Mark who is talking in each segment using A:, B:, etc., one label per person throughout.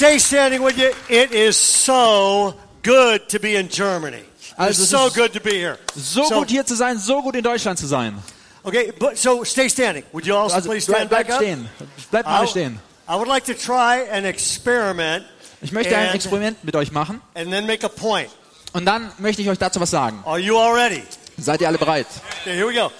A: stay standing with you. It is so good to be in Germany.
B: Also,
A: it's so good to be here.
B: So,
A: So-
B: gut hier zu sein, so gut in Deutschland zu sein.
A: Okay, but so stay standing. Would you also
B: Also
A: please
B: bleib,
A: stand
B: bleib
A: back up?
B: Bleibt mal stehen.
A: I would like to try an experiment
B: Ich möchte ein
A: And-
B: Experiment mit euch machen
A: and then make a point.
B: und dann möchte ich euch dazu was sagen.
A: Are you all ready?
B: Seid ihr alle bereit?
A: Okay, here we go.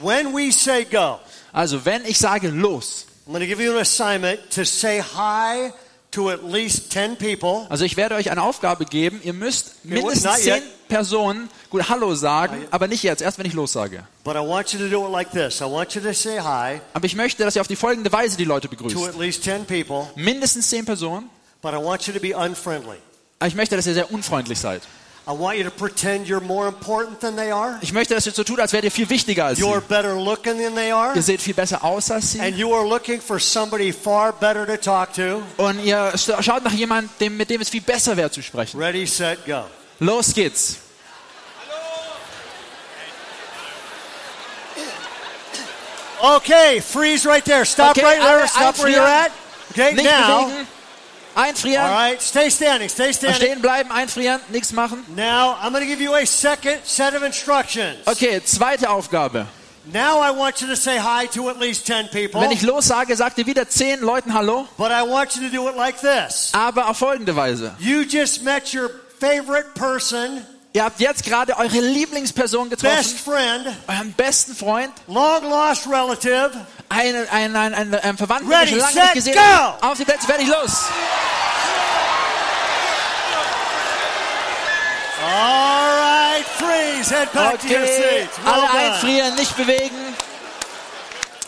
A: When we say go,
B: Also, wenn ich sage los,
A: I'm going to give you an assignment to say hi to at least 10 people.
B: also ich werde euch eine Aufgabe geben, ihr müsst mindestens zehn. Personen gut Hallo sagen, aber nicht jetzt, erst wenn ich los sage.
A: But I want you to do it like this. I want you to say hi
B: Aber ich möchte, dass ihr auf die folgende Weise die Leute
A: to
B: begrüßt.
A: at least 10 people,
B: Mindestens zehn Personen,
A: but I want you to be unfriendly.
B: aber ich möchte, dass ihr sehr unfreundlich seid.
A: I want you to pretend you're more important than they are.
B: Ich möchte, dass ihr so tut, als wärt ihr viel wichtiger als sie.
A: You're better looking than they are.
B: Ihr seht viel besser aus als sie.
A: And you are looking for somebody far better to talk to.
B: Und ihr schaut nach jemandem, mit dem es viel besser wäre zu sprechen.
A: Ready, set, go.
B: Los geht's.
A: Okay, freeze right there. Stop
B: Okay,
A: right there. Stop where you're at. Okay, now.
B: Einfrieren.
A: right, stay standing. Stay standing.
B: Stehen bleiben, einfrieren, nichts machen.
A: Now, I'm going to give you a second set of instructions.
B: Okay, zweite Aufgabe.
A: Now, I want you to say hi to at least 10 people.
B: Wenn ich los sage, sagt ihr wieder zehn Leuten Hallo,
A: But I want you to do it like this.
B: aber auf folgende Weise.
A: You just met your favorite person,
B: Ihr habt jetzt gerade eure Lieblingsperson
A: best
B: getroffen,
A: friend,
B: euren besten Freund,
A: long lost relative.
B: einen, einen, einen, einen, Verwandten, den ihr schon lange
A: set,
B: nicht gesehen habt. Auf die Plätze, fertig, los.
A: All right, freeze. Head back to your
B: Okay,
A: seats. Well
B: alle
A: done.
B: einfrieren, nicht bewegen.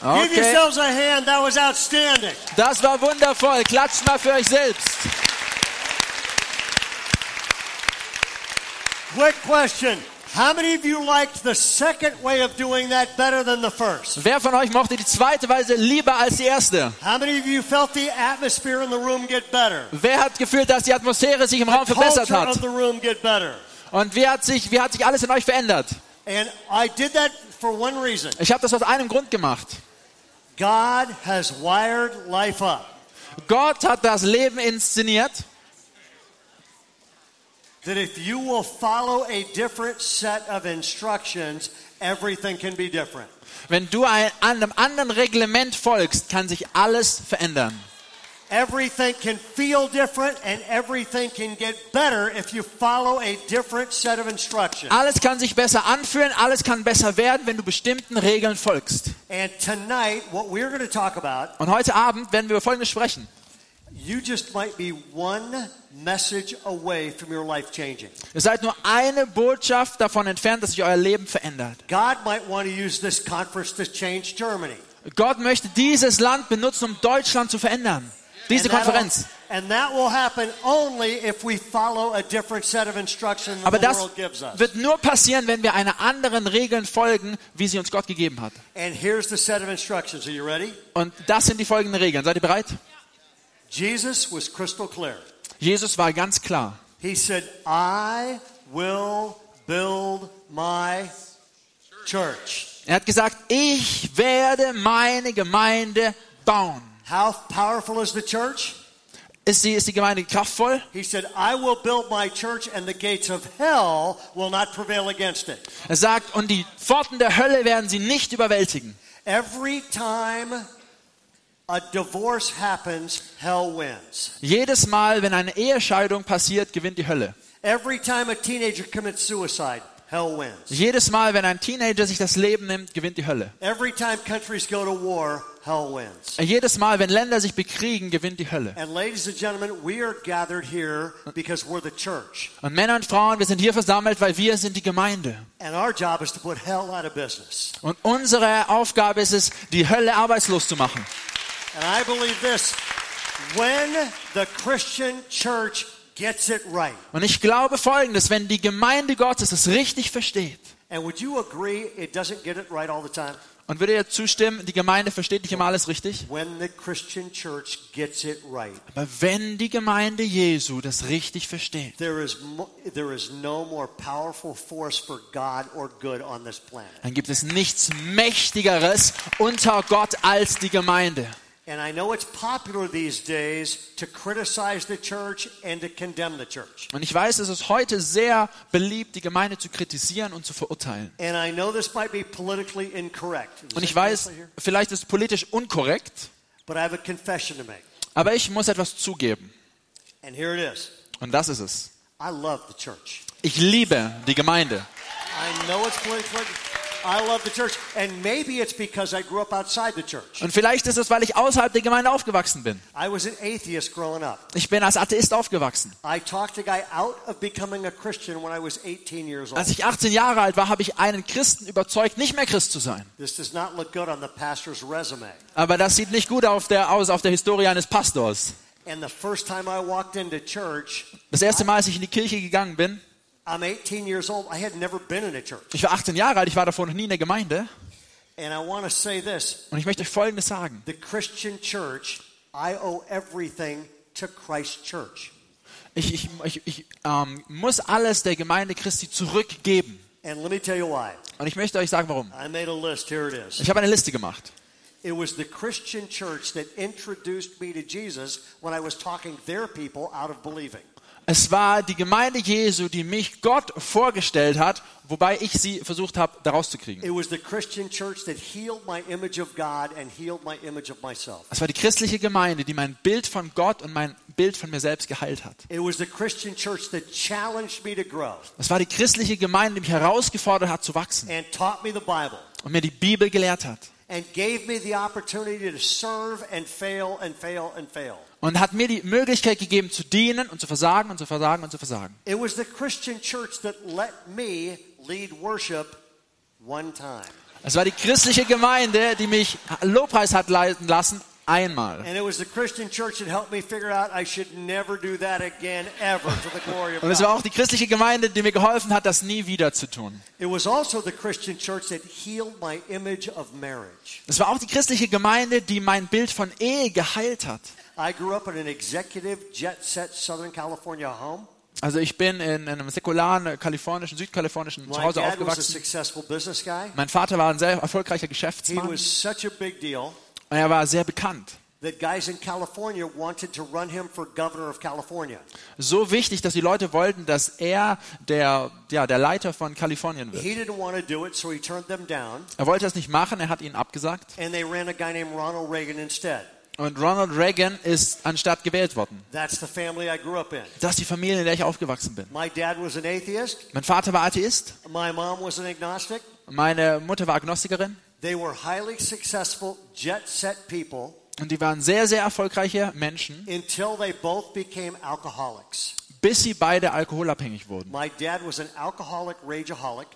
A: Give
B: Okay,
A: yourselves a hand. That was outstanding.
B: das war wundervoll. Klatscht mal für euch selbst.
A: Quick question. How many of you liked the second way of doing that better than the first?
B: Wer von euch mochte die zweite Weise lieber als die erste?
A: How many of you felt the atmosphere in the room get better?
B: Wer hat gefühlt, dass die Atmosphäre sich im Raum verbessert
A: Culture of
B: hat?
A: the room get better.
B: Und wie hat sich, wie hat sich alles in euch verändert?
A: And I did that for one reason.
B: Ich habe das aus einem Grund gemacht.
A: God has wired life up.
B: Gott hat das Leben inszeniert,
A: That if you will follow a different set of instructions, everything can be different.
B: wenn du ein, einem anderen Reglement folgst, kann sich alles verändern.
A: Everything can feel different and everything can get better if you follow a different set of instructions.
B: Alles kann sich besser anfühlen, alles kann besser werden, wenn du bestimmten Regeln folgst.
A: And tonight, what we're going to talk about,
B: Und heute Abend werden wir über Folgendes sprechen.
A: You just might be one message away from your life changing.
B: Ihr seid nur eine Botschaft davon entfernt, dass sich euer Leben verändert.
A: God might want to use this conference to change Germany.
B: Gott möchte dieses Land benutzen, um Deutschland zu verändern. Diese Konferenz. Aber das wird nur passieren, wenn wir einer anderen Regeln folgen, wie sie uns Gott gegeben hat. Und das sind die folgenden Regeln. Seid ihr bereit?
A: Jesus was crystal clear.
B: Jesus war ganz klar.
A: He said, I will build my church.
B: Er hat gesagt, ich werde meine Gemeinde bauen.
A: How powerful is the church?
B: Ist die, ist die Gemeinde kraftvoll?
A: He said, I will build my church and the gates of hell will not prevail against it.
B: Er sagt, und die Pforten der Hölle werden sie nicht überwältigen.
A: Every time happens, hell wins.
B: Jedes Mal, wenn eine Ehescheidung passiert, gewinnt die Hölle.
A: Every time a teenager commits suicide, hell wins.
B: Jedes Mal, wenn ein Teenager sich das Leben nimmt, gewinnt die Hölle.
A: Every time countries go to war, hell wins.
B: Jedes Mal, wenn Länder sich bekriegen, gewinnt die Hölle.
A: And ladies and gentlemen, we are gathered here because we're the church.
B: Und Männer und Frauen, wir sind hier versammelt, weil wir sind die Gemeinde.
A: And our job is to put hell out of business.
B: Und unsere Aufgabe ist es, die Hölle arbeitslos zu machen.
A: And I believe this when the Christian church gets it right,
B: Und ich glaube Folgendes, wenn die Gemeinde Gottes es richtig versteht,
A: and would you agree it doesn't get it right all the time?
B: und würde ihr zustimmen, die Gemeinde versteht nicht immer alles richtig,
A: When the Christian church gets it right,
B: aber wenn die Gemeinde Jesu das richtig versteht,
A: there is, mo- there is no more powerful force for God or good on this planet.
B: dann gibt es nichts Mächtigeres unter Gott als die Gemeinde.
A: And I know it's popular these days to criticize the church and to condemn the church.
B: Und ich weiß, es ist heute sehr beliebt, die Gemeinde zu kritisieren und zu verurteilen.
A: And I know this might be politically incorrect. Is
B: Und ich weiß, vielleicht ist es politisch unkorrekt,
A: But I have a confession to make.
B: aber ich muss etwas zugeben.
A: And here it is.
B: Und das ist es.
A: I love the church.
B: Ich liebe die Gemeinde.
A: I know it's politically I love the church. And maybe it's because I grew up outside the church.
B: Und vielleicht ist es, weil ich außerhalb der Gemeinde aufgewachsen bin.
A: I was an atheist growing up.
B: Ich bin als Atheist aufgewachsen.
A: I talked a guy out of becoming a Christian when I was 18 years old.
B: Als ich 18 Jahre alt war, habe ich einen Christen überzeugt, nicht mehr Christ zu sein.
A: This does not look good on the pastor's resume.
B: Aber das sieht nicht gut auf der, aus auf der Historie eines Pastors.
A: And the first time I walked into church,
B: Das erste Mal, als ich in die Kirche gegangen bin,
A: I'm 18 years old. I had never been in a church.
B: ich war 18 Jahre alt, ich war davor noch nie in der Gemeinde.
A: And I want to say this
B: Und ich möchte euch Folgendes sagen.
A: the Christian church, I owe everything to Christ Church.
B: Ich, ich, ich, ich ähm, muss alles der Gemeinde Christi zurückgeben.
A: And let me tell you why.
B: Und ich möchte euch sagen, warum.
A: I made a list. Here it is.
B: Ich habe eine Liste gemacht.
A: It was the Christian church that introduced me to Jesus when I was talking their people out of believing.
B: Es war die Gemeinde Jesu, die mich Gott vorgestellt hat, wobei ich sie versucht habe, daraus zu kriegen. Es war die christliche Gemeinde, die mein Bild von Gott und mein Bild von mir selbst geheilt hat. Es war die christliche Gemeinde, die mich herausgefordert hat zu wachsen und mir die Bibel gelehrt hat.
A: and gave me the opportunity to serve and fail and fail and fail.
B: Und hat mir die Möglichkeit gegeben, zu dienen und zu versagen und zu versagen und zu versagen.
A: It was the Christian church that let me lead worship one time.
B: Es war die christliche Gemeinde, die mich Lobpreis hat leiten lassen, einmal.
A: And it was the Christian church that helped me figure out I should never do that again ever to the glory of
B: Und es war auch die christliche Gemeinde, die mir geholfen hat, das nie wieder zu tun.
A: Also.
B: Es war auch die christliche Gemeinde, die mein Bild von Ehe geheilt hat.
A: I grew up in an executive jet set Southern California home.
B: Also ich bin in einem säkularen, äh, kalifornischen, südkalifornischen Zuhause aufgewachsen. Mein Vater war ein sehr erfolgreicher
A: He
B: Geschäftsmann
A: was such a big deal
B: und er war sehr bekannt.
A: that guys in California wanted to run him for governor of California.
B: So wichtig, dass die Leute wollten, dass er der, ja, der Leiter von Kalifornien wird. Er wollte das nicht machen, er hat ihnen abgesagt.
A: and they ran a guy named Ronald Reagan instead.
B: Und Ronald Reagan ist anstatt gewählt worden.
A: That's the family I grew up in.
B: Das ist die Familie, in der ich aufgewachsen bin.
A: My dad was an atheist.
B: Mein Vater war Atheist,
A: My mom was an agnostic.
B: meine Mutter war Agnostikerin
A: They were highly successful jet set people
B: und die waren sehr, sehr erfolgreiche Menschen,
A: until they both became alcoholics.
B: bis sie beide alkoholabhängig wurden.
A: My dad was an alcoholic rageaholic,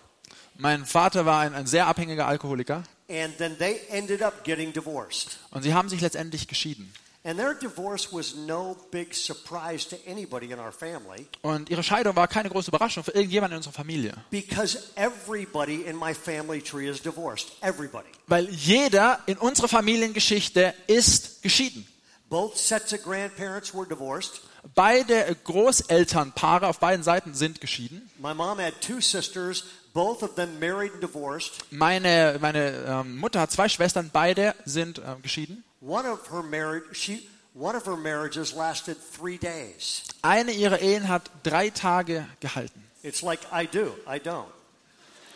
B: Mein Vater war ein, ein sehr abhängiger Alkoholiker
A: and then they ended up getting divorced.
B: und sie haben sich letztendlich geschieden.
A: And their divorce was no big surprise to anybody in our family
B: Und ihre Scheidung war keine große Überraschung für irgendjemanden in unserer Familie.
A: because everybody in my family tree is divorced. Everybody.
B: Weil jeder in unserer Familiengeschichte ist geschieden.
A: Both sets of grandparents were divorced.
B: Beide Großelternpaare auf beiden Seiten sind geschieden.
A: My mom had two sisters, both of them married and divorced.
B: Meine, meine ähm, Mutter hat zwei Schwestern, beide sind ähm, geschieden.
A: One of her marriage, she, one of her marriages lasted three days.
B: Eine ihrer Ehen hat drei Tage gehalten.
A: It's like I do, I don't.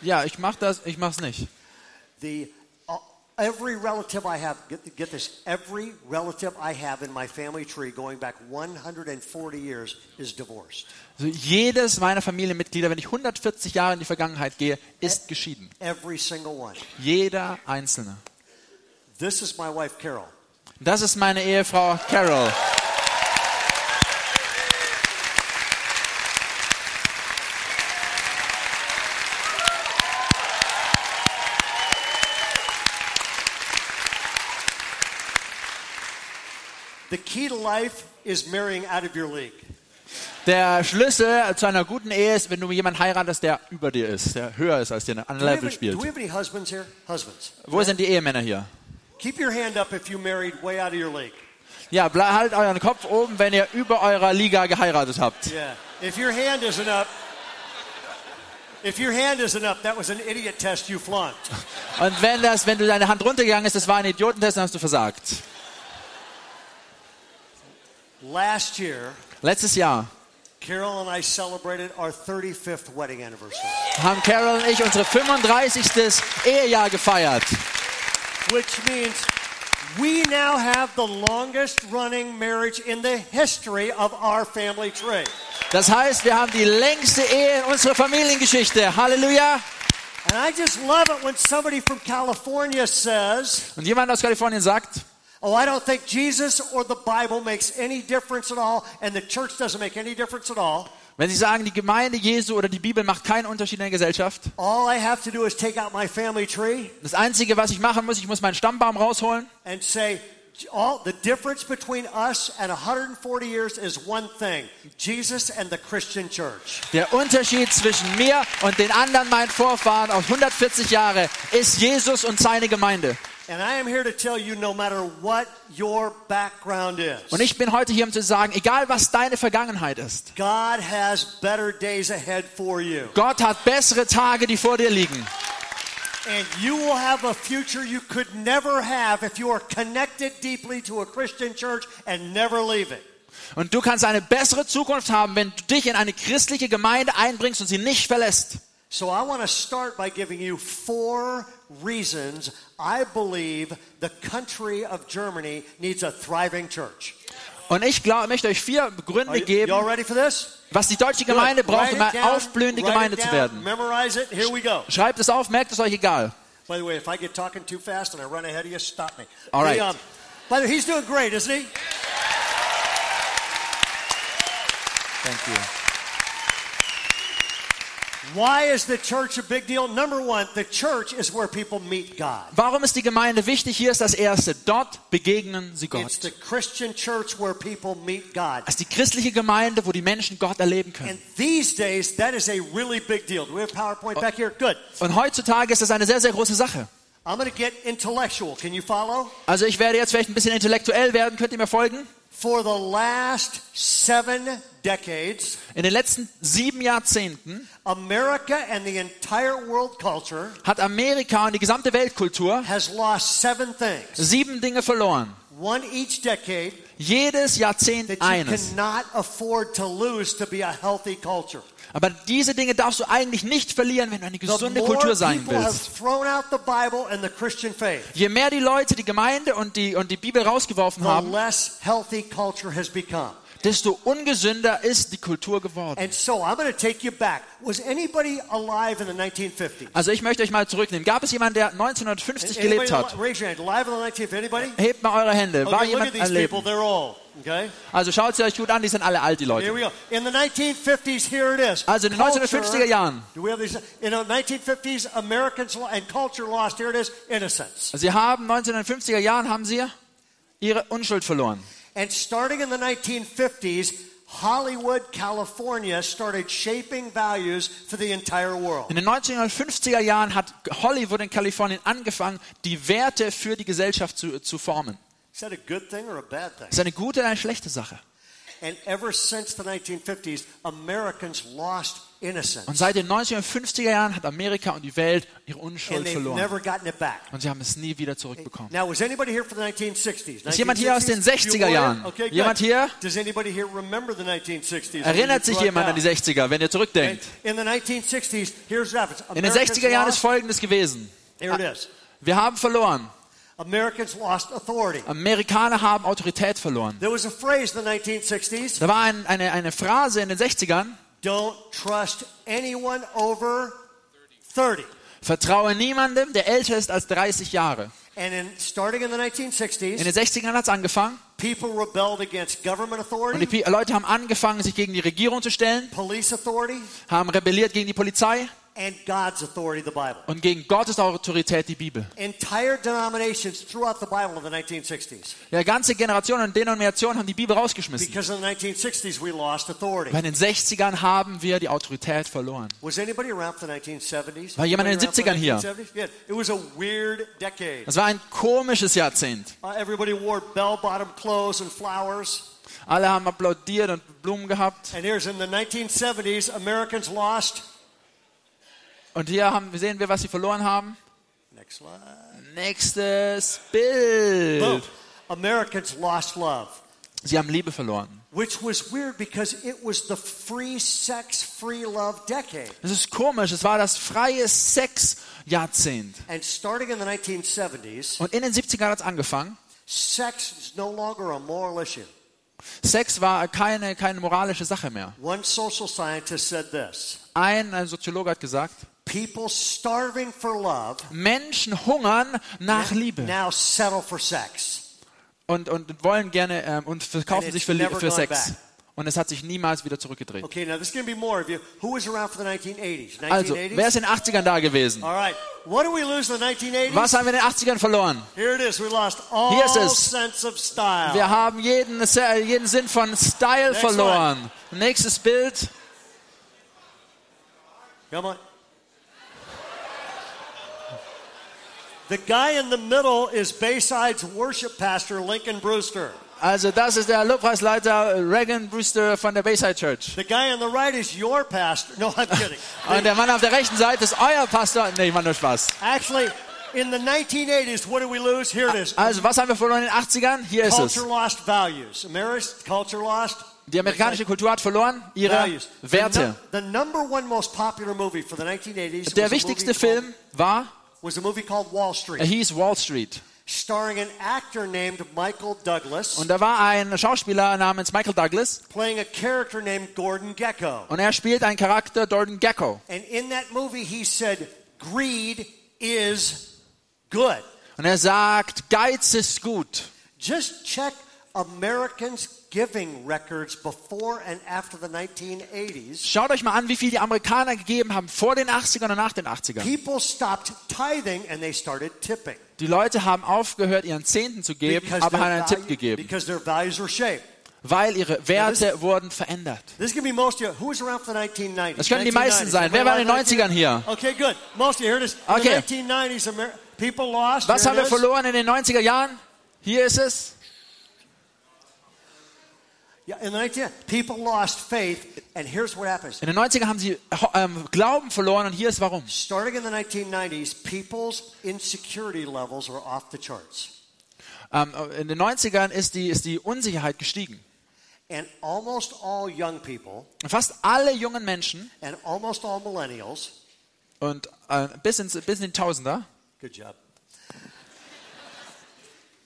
B: Ja, ich mach das, ich mach's nicht.
A: The every relative I have, get, get this, every relative I have in my family tree going back 140 years is divorced.
B: Also jedes meiner Familienmitglieder, wenn ich 140 Jahre in die Vergangenheit gehe, ist geschieden.
A: Every single one.
B: Jeder einzelne.
A: This is my wife Carol.
B: Das ist meine Ehefrau Carol.
A: The key to life is marrying out of your league.
B: Der Schlüssel zu einer guten Ehe ist, wenn du jemanden heiratest, der über dir ist, der höher ist als dir,
A: have
B: Level
A: any,
B: spielt. Wo sind die Ehemänner hier?
A: Keep your hand up if you married way out of your league.
B: Ja, haltet euren Kopf oben, wenn ihr über eurer Liga geheiratet habt.
A: Yeah. If your hand isn't up, if your hand isn't up, that was an idiot test you flunked.
B: Und wenn das, wenn du deine Hand runtergegangen ist, das war ein Idiotentest, dann hast du versagt.
A: Last year,
B: Letztes Jahr
A: Carol and I celebrated our 35th wedding anniversary,
B: haben Carol und ich unsere 35. Ehejahr gefeiert.
A: which means we now have the longest running marriage in the history of our family tree.
B: Das heißt, wir haben die längste Ehe in unserer Familiengeschichte. Halleluja.
A: And I just love it when somebody from California says,
B: Und jemand aus Kalifornien sagt,
A: Oh, I don't think Jesus or the Bible makes any difference at all, and the church doesn't make any difference at all.
B: wenn sie sagen, die Gemeinde Jesu oder die Bibel macht keinen Unterschied in der Gesellschaft.
A: All I have to do is take out my family tree
B: Das Einzige, was ich machen muss, ich muss meinen Stammbaum rausholen
A: and say, all the difference between us and 140 years is one thing Jesus and the Christian church.
B: Der Unterschied zwischen mir und den anderen meinen Vorfahren aus 140 Jahre ist Jesus und seine Gemeinde. Und ich bin heute hier, um zu sagen, egal was deine Vergangenheit ist,
A: God has better days ahead for you.
B: Gott hat bessere Tage, die vor dir liegen.
A: And you will have a future you could never have if you are connected deeply to a Christian church and never leave it.
B: Und du kannst eine bessere Zukunft haben, wenn du dich in eine christliche Gemeinde einbringst und sie nicht verlässt.
A: So I want to start by giving you four reasons I believe the country of Germany needs a thriving church.
B: Und ich glaub, möchte euch vier Gründe geben,
A: y'all ready for this?
B: was die deutsche. Gemeinde braucht, um eine aufblühende Gemeinde zu werden.
A: It. Here we go.
B: Schreibt es auf, merkt es euch egal.
A: By the way, if I get talking too fast and I run ahead of you, stop me.
B: All right.
A: um, by the way, he's doing great, isn't he?
B: Thank you.
A: Why is the church a big deal? Number one, the church is where people meet God.
B: Warum ist die Gemeinde wichtig? Hier ist das Erste. Dort begegnen sie
A: It's
B: Gott.
A: the Christian church where people meet God.
B: Das ist die christliche Gemeinde, wo die Menschen Gott erleben können.
A: And these days, that is a really big deal. Do we have PowerPoint back here? Good.
B: Und heutzutage ist das eine sehr, sehr große Sache.
A: I'm going to get intellectual. Can you follow?
B: Also ich werde jetzt vielleicht ein bisschen intellektuell werden. Könnt ihr mir folgen?
A: For the last seven decades,
B: In den letzten sieben Jahrzehnten
A: America and the entire world culture
B: hat Amerika und die gesamte Weltkultur
A: has lost seven things.
B: sieben Dinge verloren.
A: One each decade
B: Jedes Jahrzehnt eines. Aber diese Dinge darfst du eigentlich nicht verlieren, wenn du eine gesunde Kultur sein willst. Je mehr die Leute die Gemeinde und die, und die Bibel rausgeworfen haben, desto ungesünder ist die Kultur geworden.
A: And so I'm going to take you back. Was anybody alive in the 1950s?
B: Also ich möchte euch mal zurücknehmen. Gab es jemanden, der 1950
A: Anybody
B: gelebt hat?
A: ali- Raise your hand. Alive in the 1950s? Anybody?
B: Hebt mal eure Hände. War
A: Okay, at
B: jemand
A: old. Okay?
B: Also schaut sie euch gut an, die sind alle alt, die Leute.
A: In the 1950s, here it is.
B: Also in den 1950er Jahren.
A: Do we have these? In the 1950s, Americans lo- and culture lost. Here it is. Innocence.
B: Sie haben 1950er Jahren haben sie ihre Unschuld verloren.
A: And starting in the 1950s, Hollywood, California started shaping values for the entire world.
B: In den 1950er Jahren hat Hollywood in Kalifornien angefangen, die Werte für die Gesellschaft zu, zu formen.
A: Is that a good thing or a bad thing?
B: Ist eine gute oder eine schlechte Sache.
A: And ever since the 1950s, Americans lost.
B: Und seit den 1950er Jahren hat Amerika und die Welt ihre Unschuld verloren. Und sie haben es nie wieder zurückbekommen.
A: Now, was anybody here for the 1960s?
B: Ist jemand hier aus den
A: 1960s?
B: 60er
A: You were?
B: Jahren?
A: Okay.
B: Jemand hier?
A: Does anybody here remember the 1960s?
B: Erinnert sich jemand an die
A: down.
B: 60er, wenn ihr zurückdenkt?
A: In the 1960s, here's what happens.
B: In den
A: Americans
B: 60er Jahren ist
A: lost-
B: Folgendes gewesen. Wir haben verloren.
A: Americans lost authority.
B: Amerikaner haben Autorität verloren.
A: There was a phrase in the 1960s
B: Da war ein, eine, eine Phrase in den 60ern,
A: don't trust anyone over 30.
B: vertraue niemandem, der älter ist als 30 Jahre.
A: And in, starting in the
B: In
A: 1960s,
B: den 60ern hat es angefangen
A: people rebelled against government
B: und
A: authority,
B: die Pi- Leute haben angefangen, sich gegen die Regierung zu stellen,
A: police authority,
B: haben rebelliert gegen die Polizei
A: and God's authority, the Bible.
B: und gegen Gottes Autorität die Bibel.
A: Entire denominations throughout the Bible in the 1960s.
B: Ja, ganze Generationen und Denominationen haben die Bibel rausgeschmissen.
A: Because in the 1960s, we lost authority.
B: Bei den 60ern haben wir die Autorität verloren.
A: Was anybody around for the 1970s?
B: War jemand in den
A: Anybody around
B: 70ern
A: for the 1970s? Yeah. It was a weird decade.
B: Das war ein komisches Jahrzehnt.
A: Uh, everybody wore bell-bottom clothes and flowers.
B: Alle haben applaudiert und Blumen gehabt.
A: And here's in the 1970s, Americans lost.
B: Und hier haben, sehen wir, was sie verloren haben.
A: Next.
B: Nächstes
A: Boom.
B: Bild.
A: Americans lost love.
B: Sie haben Liebe verloren.
A: which was weird because it was the free sex, free love decade.
B: Es ist komisch, es war das freie Sex-Jahrzehnt.
A: And starting in the 1970s,
B: Und in den 70ern hat es angefangen.
A: sex is no longer a moral issue.
B: Sex war keine, keine moralische Sache mehr.
A: One social scientist said this
B: Ein, ein Soziologe hat gesagt,
A: People starving for love
B: Menschen hungern nach Liebe
A: now settle for sex.
B: und, und wollen gerne ähm, und verkaufen
A: And
B: sich für, für Sex.
A: back.
B: Und es hat sich niemals wieder zurückgedreht.
A: Okay, now there's going to be more of you. Who was around for the 1980s? 1980s?
B: Also, wer ist in den 80ern da gewesen?
A: All right. What did we lose in the 1980s?
B: Was haben wir in den 80ern verloren?
A: Here it is. We lost all
B: Hier ist es.
A: sense of style.
B: Wir haben jeden, jeden Sinn von Style
A: Next
B: verloren. Nächstes Bild.
A: Come on. The guy in the middle is Bayside's worship pastor, Lincoln Brewster.
B: Also das ist der Lobpreisleiter Regan Brewster von der Bayside Church.
A: The guy on the right is your pastor. No, I'm kidding.
B: Und der Mann auf der rechten Seite ist euer Pastor. Nee, ich mach nur Spaß.
A: Actually, in the 1980s, what did we lose? Here it is.
B: Also was haben wir verloren in den 80ern? Hier ist es.
A: Culture lost values. America's culture lost
B: Die amerikanische Kultur hat verloren ihre Werte.
A: nu- the number one most popular movie for the 1980s
B: Der wichtigste Film war,
A: was a movie called Wall
B: er
A: Street,
B: hieß Wall Street.
A: starring an actor named Michael Douglas,
B: Und da war ein Schauspieler namens Michael Douglas
A: playing a character named Gordon Gecko.
B: und er spielt einen Charakter, Jordan Gecko.
A: And in that movie, he said, greed is good.
B: Und er sagt, Geiz ist gut.
A: Just check Americans' giving records before and after the 1980s.
B: Schaut euch mal an, wie viel die Amerikaner gegeben haben vor den 80ern und nach den 80ern.
A: People stopped tithing and they started tipping.
B: Die Leute haben aufgehört, ihren Zehnten zu geben,
A: Because
B: aber haben einen Tipp gegeben,
A: because their values were shaped.
B: weil ihre Werte wurden verändert.
A: This is going to be most of you. Who was around for the 1990s?
B: Das können die meisten
A: 1990s.
B: sein. Wer war in den
A: Everybody
B: 90ern hier?
A: Okay, good. Most of you. Here it is. In
B: Okay.
A: the 1990s, Amer people lost.
B: Was haben wir verloren in den 90er Jahren? Hier ist es.
A: Yeah, in the 19 people lost faith, and here's what happens.
B: In den 90ern haben sie ähm, Glauben verloren und hier ist warum.
A: Starting in the 1990s, people's insecurity levels are off the charts.
B: Ähm, in den 90ern ist die, ist die Unsicherheit gestiegen.
A: And almost all young people
B: fast alle jungen Menschen
A: and almost all millennials,
B: und äh, bis, ins, bis in die Tausender
A: good job,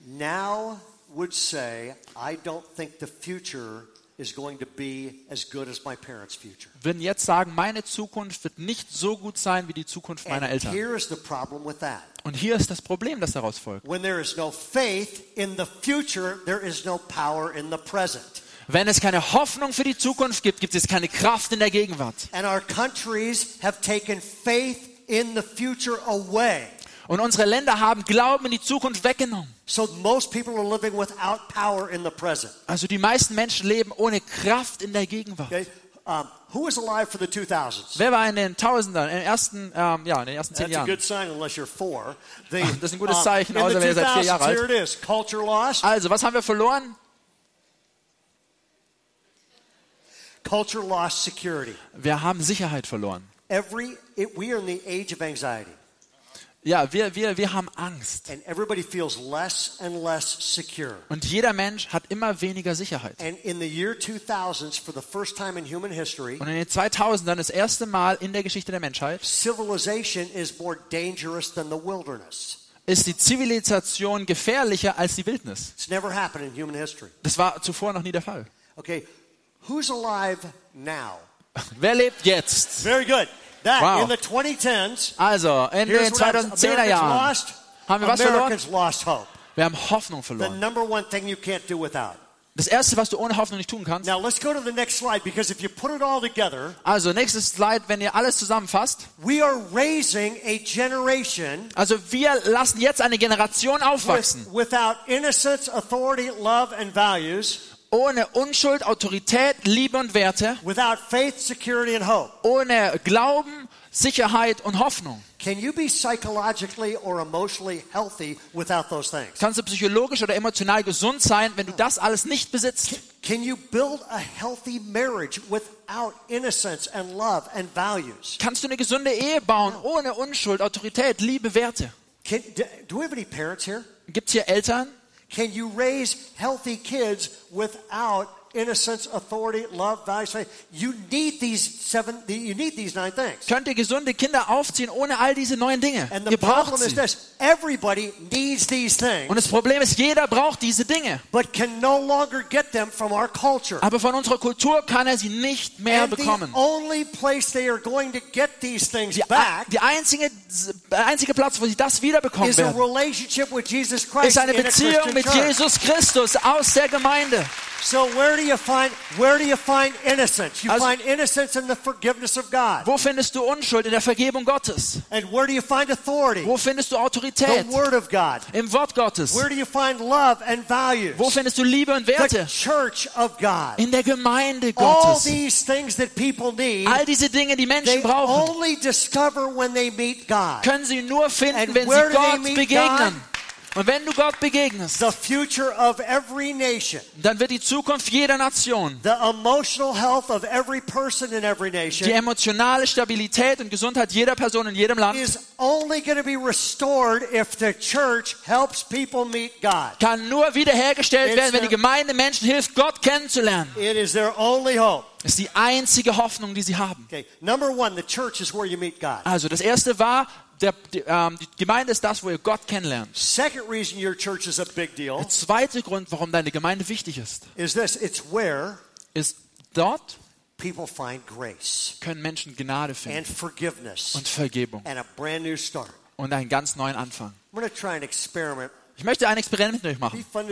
A: now would say, I don't think the future is going to be as good as my parents' future.
B: würden jetzt sagen, meine Zukunft wird nicht so gut sein wie die Zukunft meiner Eltern.
A: here is the problem with that.
B: Und hier ist das Problem, das daraus folgt.
A: When there is no faith in the future, there is no power in the present.
B: Wenn es keine Hoffnung für die Zukunft gibt, gibt es keine Kraft in der Gegenwart.
A: And our countries have taken faith in the future away.
B: Und unsere Länder haben Glauben in die Zukunft weggenommen.
A: So most people are living without power in the present.
B: Also die meisten Menschen leben ohne Kraft in der Gegenwart.
A: Okay? Um, who was alive for the 2000s?
B: Wer war in den Tausendern, in den ersten, ähm, ja, in den ersten zehn
A: That's a
B: Jahren?
A: good sign unless you're four. The,
B: Das ist ein gutes
A: um,
B: Zeichen,
A: in
B: außer wenn ihr seid vier Jahre
A: 2000s,
B: alt.
A: here it is. Culture lost.
B: Also, was haben wir verloren?
A: Culture lost security.
B: Wir haben Sicherheit verloren.
A: Every it, we are in the age of anxiety,
B: Ja, wir, wir, wir haben Angst.
A: and everybody feels less and less secure.
B: Und jeder Mensch hat immer weniger Sicherheit.
A: And in the year 2000s, for the first time in human history,
B: Und in den 2000ern, das erste Mal in der Geschichte der Menschheit,
A: civilization is more dangerous than the wilderness.
B: ist die Zivilisation gefährlicher als die Wildnis.
A: It's never happened in human history.
B: Das war zuvor noch nie der Fall.
A: Okay, who's alive now?
B: Wer lebt jetzt?
A: Very good. That
B: Wow.
A: in the 2010s.
B: Also, in den 2010er
A: Americans
B: Jahren
A: lost.
B: haben wir was verloren?
A: Americans lost hope.
B: Wir haben Hoffnung
A: The number one thing you can't do without.
B: Das erste, was du ohne Hoffnung nicht tun kannst.
A: Now let's go to the next slide because if you put it all together,
B: Also, nächstes Slide, wenn ihr alles zusammenfasst.
A: we are raising a generation
B: Also, wir lassen jetzt eine Generation aufwachsen.
A: with, without innocence, authority, love, and values,
B: Ohne Unschuld, Autorität, Liebe und Werte.
A: without faith, security, and hope.
B: Ohne Glauben, Sicherheit und Hoffnung.
A: Can you be psychologically or emotionally healthy without those things?
B: Kannst du psychologisch oder emotional gesund sein, wenn du das alles nicht besitzt?
A: Can you build a healthy marriage without innocence and love and values?
B: Kannst du eine gesunde Ehe bauen, ohne Unschuld, Autorität, Liebe, Werte?
A: Can, do, do we have any parents here?
B: Gibt es hier Eltern?
A: Can you raise healthy kids without innocence, authority, love, values? faith? You need these seven. You need these nine things.
B: Könnt ihr gesunde Kinder aufziehen ohne all diese neuen Dinge?
A: And the
B: Ihr braucht sie.
A: this: everybody needs these things,
B: Und das Problem ist, jeder braucht diese Dinge.
A: but can no longer get them from our culture.
B: Aber von unserer Kultur kann er sie nicht mehr
A: And the
B: bekommen.
A: only place they are going to get these things
B: Die,
A: back
B: die einzige, der einzige Platz, wo sie das wiederbekommen
A: is a
B: werden, ist eine Beziehung mit. Jesus Christus aus der Gemeinde.
A: So where do you find where do you find innocence? You
B: Also-
A: find innocence in the forgiveness of God.
B: Wo findest du Unschuld? In der Vergebung Gottes.
A: And where do you find authority?
B: Wo findest du Autorität?
A: The Word of God.
B: Im Wort Gottes.
A: Where do you find love and values?
B: Wo findest du Liebe und Werte?
A: The church of God.
B: In der Gemeinde Gottes.
A: All these things that people need,
B: All diese Dinge, die
A: they
B: Menschen brauchen,
A: only discover when they meet God.
B: können sie nur finden,
A: And
B: wenn sie Gott begegnen. Und wenn du Gott begegnest,
A: The future of every nation,
B: dann wird die Zukunft jeder Nation,
A: the emotional health of every person in every
B: die
A: nation
B: emotionale Stabilität und Gesundheit jeder Person in jedem Land,
A: is only going to be restored if the church helps people meet God.
B: kann nur wiederhergestellt
A: It's
B: werden, wenn die Gemeinde Menschen hilft, Gott kennenzulernen.
A: It is their only hope.
B: Das ist die einzige Hoffnung, die sie haben.
A: Okay, number one, the church is where you meet God.
B: Also das erste war, der, die, ähm, die Gemeinde ist das, wo ihr Gott kennenlernt.
A: Second reason your church is a big deal
B: Der zweite Grund, warum deine Gemeinde wichtig ist,
A: is this it's where
B: ist, dort
A: people find grace
B: können Menschen Gnade
A: and
B: finden
A: forgiveness
B: und Vergebung
A: and a brand new start.
B: und einen ganz neuen Anfang.
A: I'm going to try an experiment.
B: Ich möchte ein Experiment mit euch machen. Also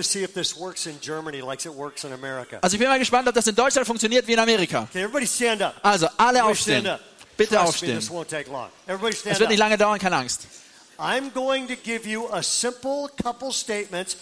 B: ich bin mal gespannt, ob das in Deutschland funktioniert wie in Amerika.
A: Okay, everybody stand up.
B: Also alle aufstehen. Bitte aufstehen. Es wird nicht lange dauern, keine Angst.
A: I'm going to give you a simple couple statements,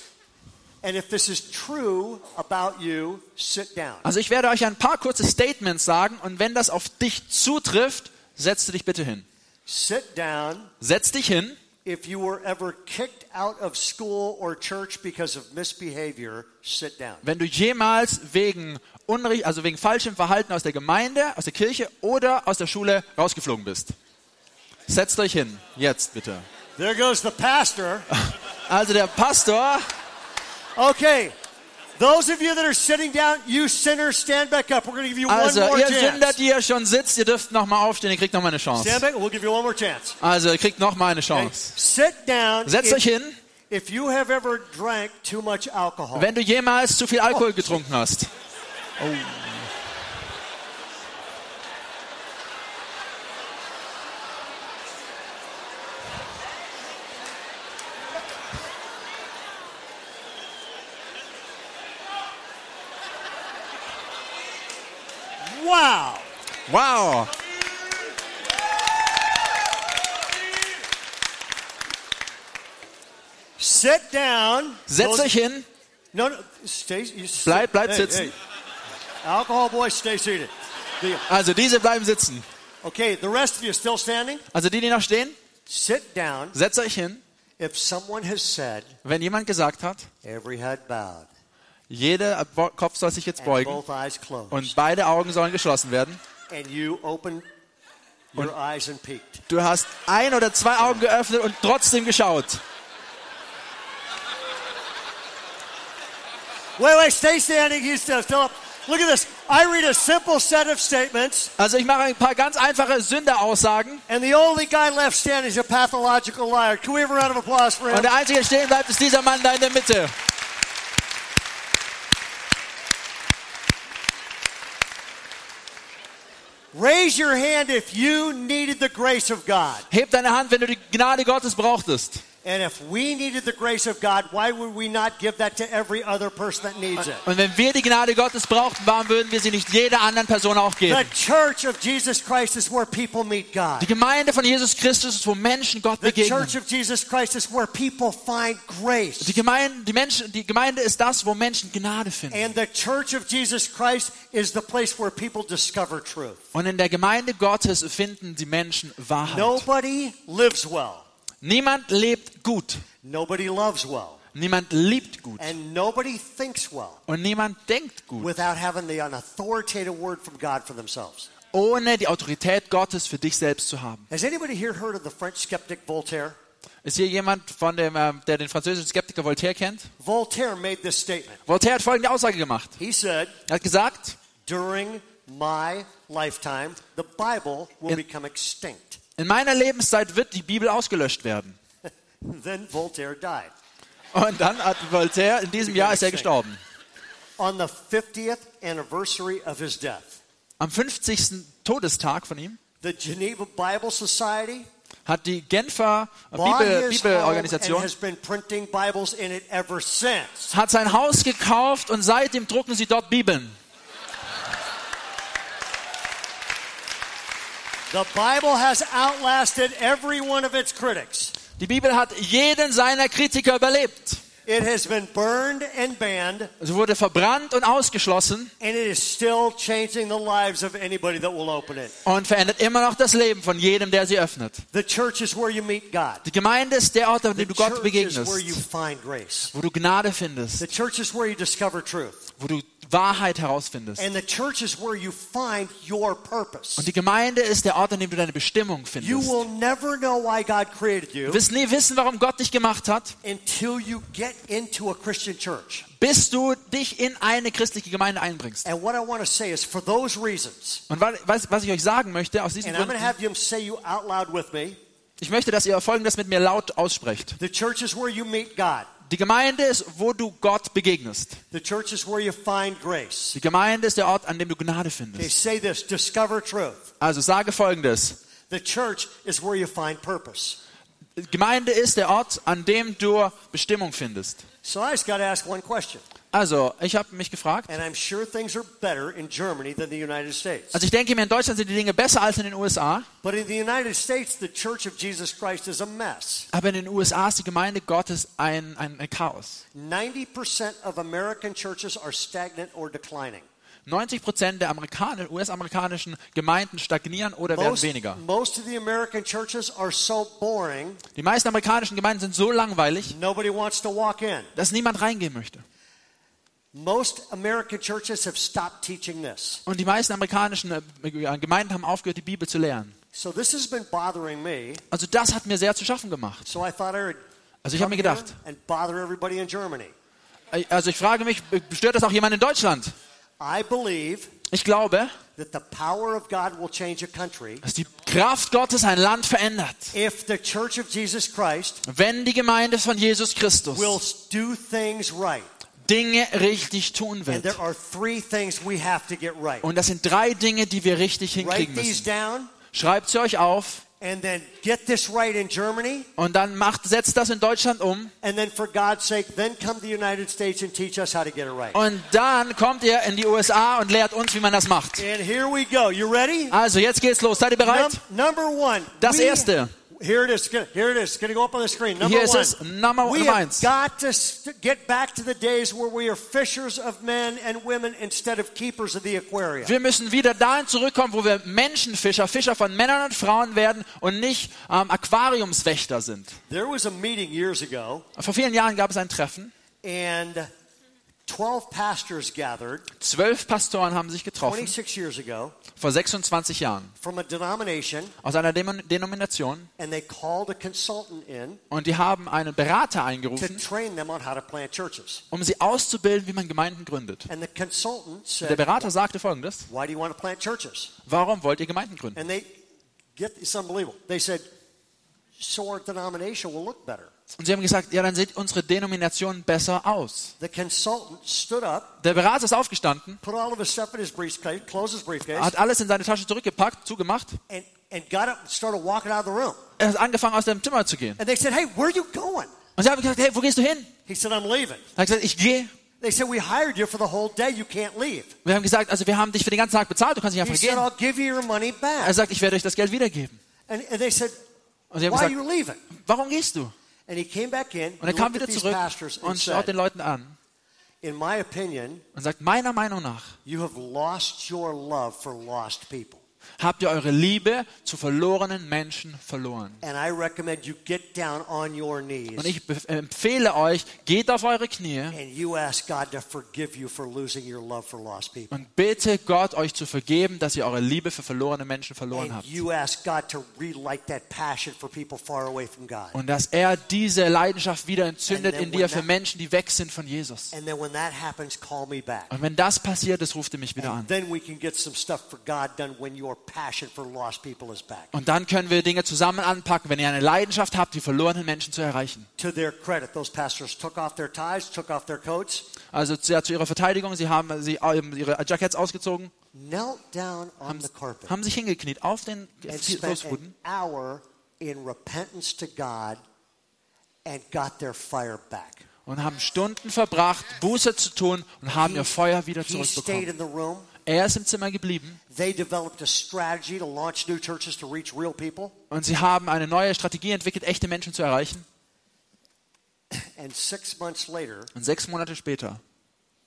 A: and if this is true about you, sit down.
B: Also ich werde euch ein paar kurze Statements sagen und wenn das auf dich zutrifft, setz dich bitte hin.
A: Sit down.
B: Setz dich hin.
A: If you were ever kicked out of school or church because of misbehavior, sit down.
B: Wenn du jemals wegen Unrecht, also wegen falschem Verhalten aus der Gemeinde, aus der Kirche oder aus der Schule rausgeflogen bist. Setzt euch hin. Jetzt bitte.
A: There goes the pastor.
B: Also der Pastor,
A: Okay. Those of you that are sitting down, you sinners, stand back up. We're going to give you
B: also
A: one more
B: ihr Sünder,
A: chance.
B: die ihr schon sitzt, ihr dürft noch mal aufstehen, ihr kriegt noch mal eine Chance.
A: Stand back. We'll give you one more chance.
B: Also ihr kriegt noch mal eine
A: Okay.
B: Chance.
A: Sit down.
B: Setzt
A: If-
B: euch hin,
A: If you have ever drank too much alcohol,
B: wenn du jemals zu viel Alkohol getrunken hast.
A: Wow.
B: Wow.
A: Sit down. Those-
B: euch hin.
A: No, no, stay.
B: Bleib- bleib
A: hey,
B: sitzen.
A: hey. Alcohol boys, stay seated.
B: Also diese bleiben sitzen.
A: Okay, the rest of you still standing?
B: Also die, die noch stehen,
A: Sit down.
B: setzt euch hin.
A: If someone has said,
B: Wenn jemand gesagt hat,
A: every head bowed
B: jeder Kopf soll sich jetzt beugen und beide Augen sollen geschlossen werden.
A: peeked.
B: Du hast ein oder zwei Augen geöffnet und trotzdem geschaut.
A: Wait, wait, stay standing. You still, up. Look at this. I read a simple set of statements,
B: Also ich mache ein paar ganz einfache Sünderaussagen
A: and the only guy left standing is a pathological liar. Can we have a round of applause for him?
B: und der einzige, der stehen bleibt, ist dieser Mann da in der Mitte.
A: Raise your hand if you needed the grace of God.
B: Heb deine Hand, wenn du die Gnade Gottes brauchtest.
A: And if we needed the grace of God, why would we not give that to every other person that needs it?
B: Und wenn wir die Gnade Gottes brauchten, warum würden wir sie nicht jeder anderen Person auch geben?
A: The church of Jesus Christ is where people meet God.
B: Die Gemeinde von Jesus Christus ist, wo Menschen Gott
A: The
B: begegnen.
A: church of Jesus Christ is where people find grace.
B: Die Gemeinde, die, Menschen, die Gemeinde ist das, wo Menschen Gnade finden.
A: And the church of Jesus Christ is the place where people discover truth.
B: Und in der Gemeinde Gottes finden die Menschen Wahrheit.
A: Nobody lives well.
B: Niemand lebt gut.
A: Nobody loves well.
B: Niemand liebt gut.
A: And nobody thinks well
B: Und niemand denkt gut,
A: without having the, authoritative word from God for themselves.
B: ohne die Autorität Gottes für dich selbst zu haben.
A: Has anybody here heard of the French skeptic Voltaire?
B: Ist hier jemand, von dem, äh, der den französischen Skeptiker Voltaire kennt?
A: Voltaire made this statement.
B: Voltaire hat folgende Aussage gemacht.
A: He said,
B: Er hat gesagt,
A: During my lifetime, the Bible will
B: In-
A: become extinct.
B: In meiner Lebenszeit wird die Bibel ausgelöscht werden.
A: Then Voltaire died.
B: Und dann hat Voltaire, in diesem Jahr ist er gestorben.
A: On the 50th anniversary of his death,
B: Am 50. Todestag von ihm
A: the Geneva Bible Society
B: hat die Genfer Bibel, Bibelorganisation
A: has been printing Bibles in it ever since.
B: hat sein Haus gekauft und seitdem drucken sie dort Bibeln.
A: The Bible has outlasted every one of its critics.
B: Die Bibel hat jeden seiner Kritiker überlebt.
A: It has been burned and banned,
B: Sie wurde verbrannt und ausgeschlossen
A: and it is still changing the lives of anybody that will open it.
B: und verändert immer noch das Leben von jedem, der sie öffnet.
A: The church is where you meet God.
B: Die Gemeinde ist der Ort, an dem du Gott
A: church is where you find grace.
B: wo du Gnade findest.
A: The church is where you discover truth.
B: wo du Wahrheit herausfindest.
A: And the church is where you find your purpose.
B: Und die Gemeinde ist der Ort, an dem du deine Bestimmung
A: You
B: findest.
A: will never know why God created you
B: Du wirst nie wissen, warum Gott dich gemacht hat, bis du dich in eine christliche Gemeinde einbringst.
A: And what I want to say is for those reasons,
B: Und wa- was, was ich euch sagen möchte, aus diesen Gründen,
A: to have you say you out loud with me.
B: ich möchte, dass ihr Folgendes mit mir laut aussprecht.
A: The church is where you meet God.
B: Die Gemeinde ist, wo du Gott begegnest.
A: The church is where you find grace.
B: Die Gemeinde ist der Ort, an dem du Gnade
A: Okay,
B: findest.
A: say this, discover truth.
B: Also sage Folgendes.
A: The church is where you find purpose.
B: Die Gemeinde ist der Ort, an dem du Bestimmung findest.
A: So I just got to ask one question.
B: Also, ich habe mich gefragt,
A: And I'm sure things are better in Germany than the United States.
B: also ich denke mir, in Deutschland sind die Dinge besser als in den USA,
A: But in the United States, the Church of Jesus Christ is a mess.
B: aber in den USA ist die Gemeinde Gottes ein, ein, ein Chaos.
A: 90% of American churches are stagnant or declining.
B: 90 Prozent der US-amerikanischen Gemeinden stagnieren oder werden
A: Most,
B: weniger.
A: churches are so boring,
B: Die meisten amerikanischen Gemeinden sind so langweilig,
A: nobody wants to walk in.
B: dass niemand reingehen möchte.
A: Most American churches have stopped teaching this.
B: Und die meisten amerikanischen äh, Gemeinden haben aufgehört, die Bibel zu lehren.
A: So this has been bothering me.
B: Also das hat mir sehr zu schaffen gemacht.
A: So I thought I would
B: Also ich habe mir gedacht,
A: and bother everybody in Germany.
B: äh, also ich frage mich, stört das auch jemand in Deutschland?
A: I believe
B: Ich glaube,
A: that the power of God will change a country
B: dass die Kraft Gottes ein Land verändert,
A: if the Church of Jesus Christ
B: wenn die Gemeinde von Jesus Christus
A: will do things right.
B: Dinge richtig tun
A: And
B: wird.
A: there are three things we have to get right.
B: Und das sind drei Dinge, die wir richtig hinkriegen müssen. Schreibt sie euch auf
A: and then get this right in Germany.
B: und dann macht, setzt das in Deutschland um
A: And then for God's sake, then come to the United States and teach us how to get it right.
B: und dann kommt ihr in die USA und lehrt uns, wie man das macht.
A: And here we go. You ready?
B: Also jetzt geht's los. Seid ihr bereit?
A: Num- number one.
B: Das erste.
A: Here it is. Here it is. It's going to go up on the screen. Number
B: Hier
A: one.
B: Nummer-
A: we have got to get back to the days where we are fishers of men and women instead of keepers of the aquarium.
B: Wir müssen wieder dahin zurückkommen, wo wir Menschenfischer, Fischer von Männern und Frauen werden und nicht ähm, Aquariumswächter sind.
A: There was a meeting years ago,
B: Vor vielen Jahren gab es ein Treffen.
A: and 12 pastors gathered
B: Zwölf Pastoren haben sich getroffen,
A: 26 years ago
B: vor 26 Jahren,
A: from a denomination,
B: aus einer Denomination.
A: and they called a consultant in
B: Und die haben einen Berater
A: to
B: eingerufen,
A: train them on how to plant churches.
B: um sie auszubilden, wie man Gemeinden gründet.
A: And the consultant
B: Der Berater sagte folgendes,
A: Why do you want to plant churches?
B: warum wollt ihr Gemeinden gründen?
A: And they get it's unbelievable. They said, So our denomination will look better.
B: Und sie haben gesagt, ja, dann sieht unsere Denomination besser aus.
A: The consultant stood up,
B: Der Berater ist aufgestanden, hat alles in seine Tasche zurückgepackt, zugemacht.
A: and, got up and started walking out of the room.
B: Er hat angefangen, aus dem Zimmer zu gehen.
A: And they said, Hey, where are you going?
B: Und sie haben gesagt, hey, wo gehst du hin?
A: He said, I'm leaving.
B: Er hat gesagt, ich gehe.
A: They said, We hired you for the whole day. You can't leave.
B: Wir haben gesagt, also wir haben dich für den ganzen Tag bezahlt, du kannst nicht
A: He
B: einfach
A: said,
B: gehen.
A: I'll give you your money
B: Er
A: back.
B: sagt, ich werde euch das Geld wiedergeben.
A: And, and they said,
B: Und sie haben
A: Why are
B: gesagt,
A: you leaving?
B: warum gehst du?
A: And he came back in,
B: Und er kam wieder zurück und schaut den Leuten an und sagt, meiner Meinung nach
A: you have lost your love for lost people.
B: Habt ihr eure Liebe zu verlorenen Menschen verloren.
A: And I recommend you get down on your knees
B: Und ich empfehle euch, geht auf eure Knie
A: and
B: und bitte Gott, euch zu vergeben, dass ihr eure Liebe für verlorene Menschen verloren
A: And
B: habt.
A: you ask God to relight that passion for people far away from God.
B: Und dass er diese Leidenschaft wieder entzündet
A: And
B: in dir
A: when
B: für
A: that-
B: Menschen, die weg sind von Jesus.
A: And then when that happens, call me back.
B: Und wenn das passiert ist, ruft ihr mich wieder
A: And
B: an.
A: then we can get some stuff for God done when your
B: Und dann können wir Dinge zusammen anpacken, wenn ihr eine Leidenschaft habt, die verlorenen Menschen zu erreichen.
A: To their credit, those pastors took off their ties, took off their coats,
B: Also zu, ja, zu ihrer Verteidigung, sie haben sie, ähm, ihre Jackets ausgezogen,
A: knelt down on the carpet,
B: haben sich hingekniet auf den Fußboden und haben Stunden verbracht, Buße zu tun und haben ihr Feuer wieder zurückbekommen. Er ist im Zimmer geblieben
A: They developed a strategy to launch new churches to reach real people.
B: und sie haben eine neue Strategie entwickelt, echte Menschen zu erreichen.
A: And six months later,
B: Und sechs Monate später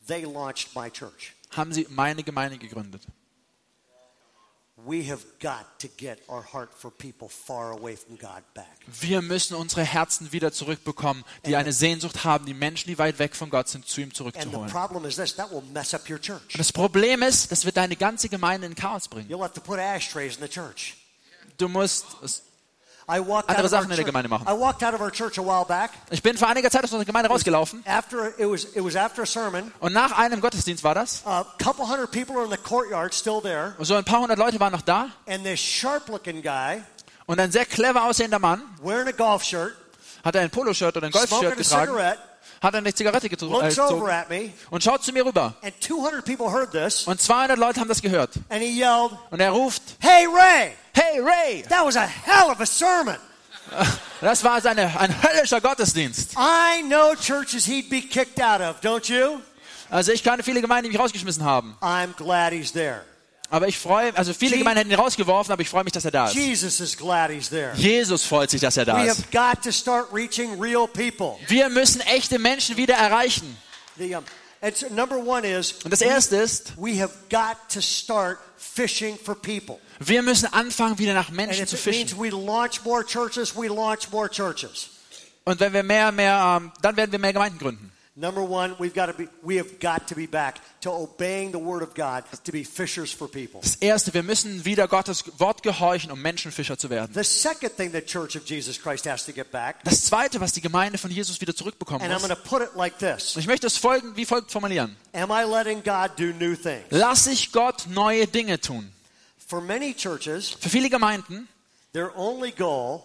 A: they launched my church.
B: haben sie meine Gemeinde gegründet. Wir müssen unsere Herzen wieder zurückbekommen, die eine Sehnsucht haben, die Menschen, die weit weg von Gott sind, zu ihm
A: And the
B: zurückzuholen.
A: problem is this that will mess up your church.
B: Und das Problem ist, das wird deine ganze Gemeinde in Chaos bringen.
A: You'll have to put ashtrays in the church.
B: Du musst. Andere Sachen in der. Gemeinde machen. Ich bin vor einiger Zeit aus unserer Gemeinde rausgelaufen und nach einem Gottesdienst war das. Und so ein paar hundert Leute waren noch da und ein sehr clever aussehender Mann hat ein Poloshirt oder ein Golfshirt getragen, hat eine Zigarette getro- äh, gezogen und schaut zu mir rüber.
A: and 200 people heard this,
B: Und 200 Leute haben das gehört. Und er ruft,
A: "Hey Ray,
B: hey Ray,
A: that was a hell of a sermon."
B: das war seine, ein höllischer Gottesdienst.
A: I know churches he'd be kicked out of, don't you?
B: Also ich kannte viele Gemeinden, die mich rausgeschmissen haben.
A: I'm glad he's there.
B: Aber ich freue also viele Gemeinden hätten ihn rausgeworfen, aber ich freue mich, dass er da ist.
A: Jesus
B: freut sich, dass er da ist. Wir müssen echte Menschen wieder erreichen. Und das erste ist,
A: we have got to start fishing for people.
B: wir müssen anfangen, wieder nach Menschen zu fischen.
A: we launch more churches, we launch more churches.
B: Und wenn wir mehr, mehr, ähm, dann werden wir mehr Gemeinden gründen.
A: Number one, we've got to be, we have got to be back to obeying the word of God to be fishers for people.
B: Das erste, wir müssen wieder Gottes Wort gehorchen, um Menschenfischer zu werden.
A: The second thing the Church of Jesus Christ has to get back,
B: Das zweite, was die Gemeinde von Jesus wieder zurückbekommen
A: and I'm
B: muss.
A: going to put it like this:
B: ich möchte es folgend, wie folgt formulieren.
A: Am I letting God do new things?
B: Lass ich Gott neue Dinge tun.
A: For many churches,
B: Für viele Gemeinden
A: their only goal